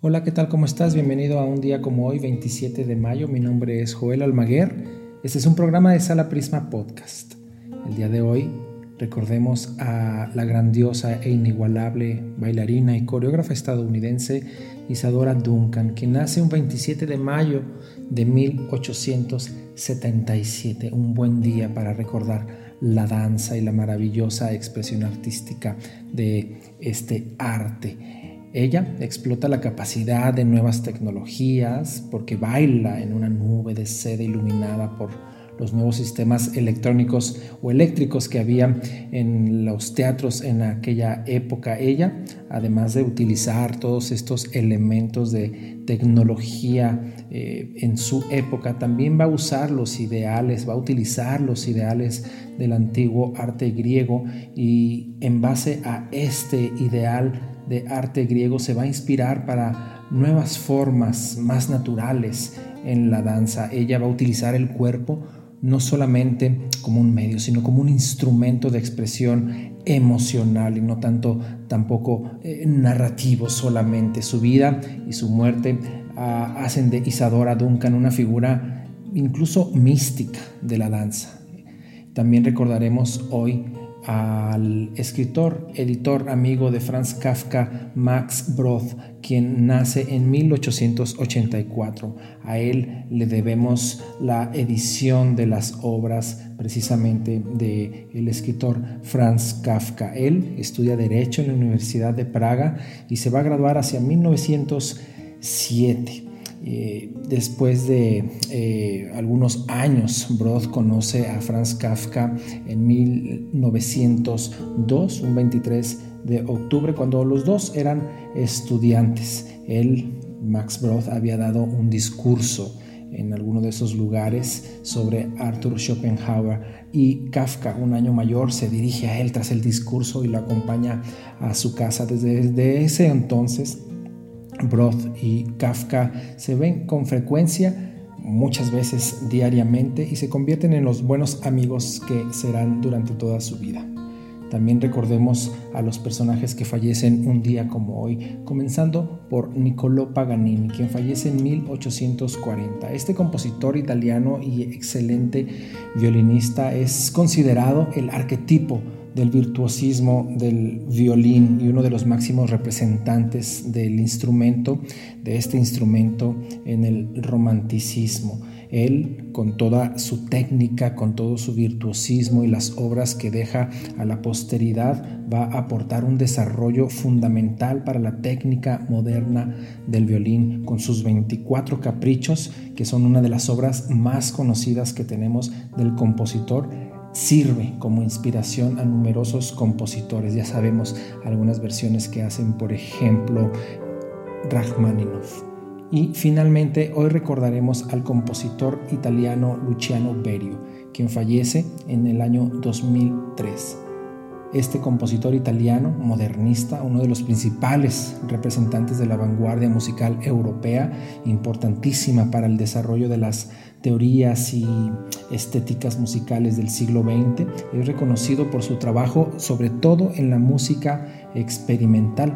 Hola, ¿qué tal? ¿Cómo estás? Bienvenido a un día como hoy, 27 de mayo. Mi nombre es Joel Almaguer. Este es un programa de Sala Prisma Podcast. El día de hoy recordemos a la grandiosa e inigualable bailarina y coreógrafa estadounidense Isadora Duncan, quien nace un 27 de mayo de 1877. Un buen día para recordar la danza y la maravillosa expresión artística de este arte. Ella explota la capacidad de nuevas tecnologías porque baila en una nube de seda iluminada por los nuevos sistemas electrónicos o eléctricos que había en los teatros en aquella época. Ella, además de utilizar todos estos elementos de tecnología eh, en su época, también va a usar los ideales, va a utilizar los ideales del antiguo arte griego y en base a este ideal de arte griego se va a inspirar para nuevas formas más naturales en la danza. Ella va a utilizar el cuerpo no solamente como un medio, sino como un instrumento de expresión emocional y no tanto tampoco eh, narrativo solamente. Su vida y su muerte ah, hacen de Isadora Duncan una figura incluso mística de la danza. También recordaremos hoy al escritor, editor, amigo de Franz Kafka, Max Brod, quien nace en 1884. A él le debemos la edición de las obras precisamente del el escritor Franz Kafka. Él estudia Derecho en la Universidad de Praga y se va a graduar hacia 1907. Eh, después de eh, algunos años, Brod conoce a Franz Kafka en 1902, un 23 de octubre, cuando los dos eran estudiantes. Él, Max Brod, había dado un discurso en alguno de esos lugares sobre Arthur Schopenhauer y Kafka, un año mayor, se dirige a él tras el discurso y lo acompaña a su casa. Desde, ese entonces, Broth y Kafka se ven con frecuencia, muchas veces diariamente, y se convierten en los buenos amigos que serán durante toda su vida. También recordemos a los personajes que fallecen un día como hoy, comenzando por Niccolò Paganini, quien fallece en 1840. Este compositor italiano y excelente violinista es considerado el arquetipo del virtuosismo del violín y uno de los máximos representantes del instrumento, de este instrumento en el romanticismo. Él, con toda su técnica, con todo su virtuosismo y las obras que deja a la posteridad, va a aportar un desarrollo fundamental para la técnica moderna del violín, con sus 24 caprichos, que son una de las obras más conocidas que tenemos del compositor sirve como inspiración a numerosos compositores. Ya sabemos algunas versiones que hacen, por ejemplo, Rachmaninoff. Y finalmente, hoy recordaremos al compositor italiano Luciano Berio, quien fallece en el año 2003. Este compositor italiano, modernista, uno de los principales representantes de la vanguardia musical europea, importantísima para el desarrollo de las teorías y estéticas musicales del siglo XX, es reconocido por su trabajo sobre todo en la música experimental,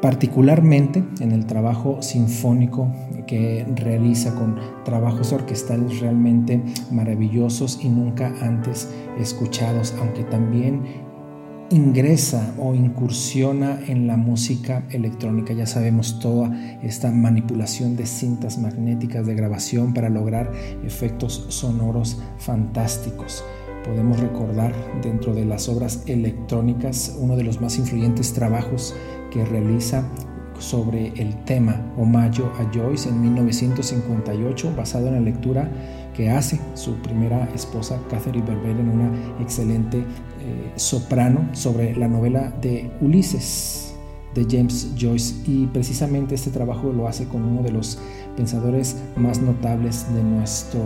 particularmente en el trabajo sinfónico que realiza con trabajos orquestales realmente maravillosos y nunca antes escuchados, aunque también ingresa o incursiona en la música electrónica. Ya sabemos toda esta manipulación de cintas magnéticas de grabación para lograr efectos sonoros fantásticos. Podemos recordar dentro de las obras electrónicas uno de los más influyentes trabajos que realiza sobre el tema Omayo a Joyce en 1958, basado en la lectura que hace su primera esposa, Catherine Berbel, en una excelente eh, soprano sobre la novela de Ulises de James Joyce y precisamente este trabajo lo hace con uno de los pensadores más notables de nuestro,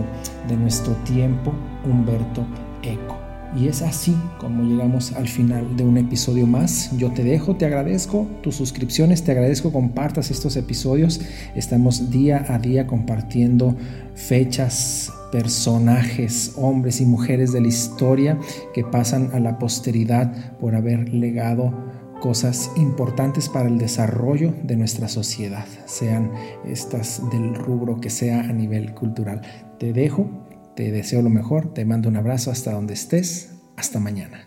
de nuestro tiempo, Humberto Eco. Y es así como llegamos al final de un episodio más. Yo te dejo, te agradezco tus suscripciones, te agradezco compartas estos episodios. Estamos día a día compartiendo fechas, personajes, hombres y mujeres de la historia que pasan a la posteridad por haber legado cosas importantes para el desarrollo de nuestra sociedad, sean estas del rubro que sea a nivel cultural. Te dejo, te deseo lo mejor, te mando un abrazo hasta donde estés, hasta mañana.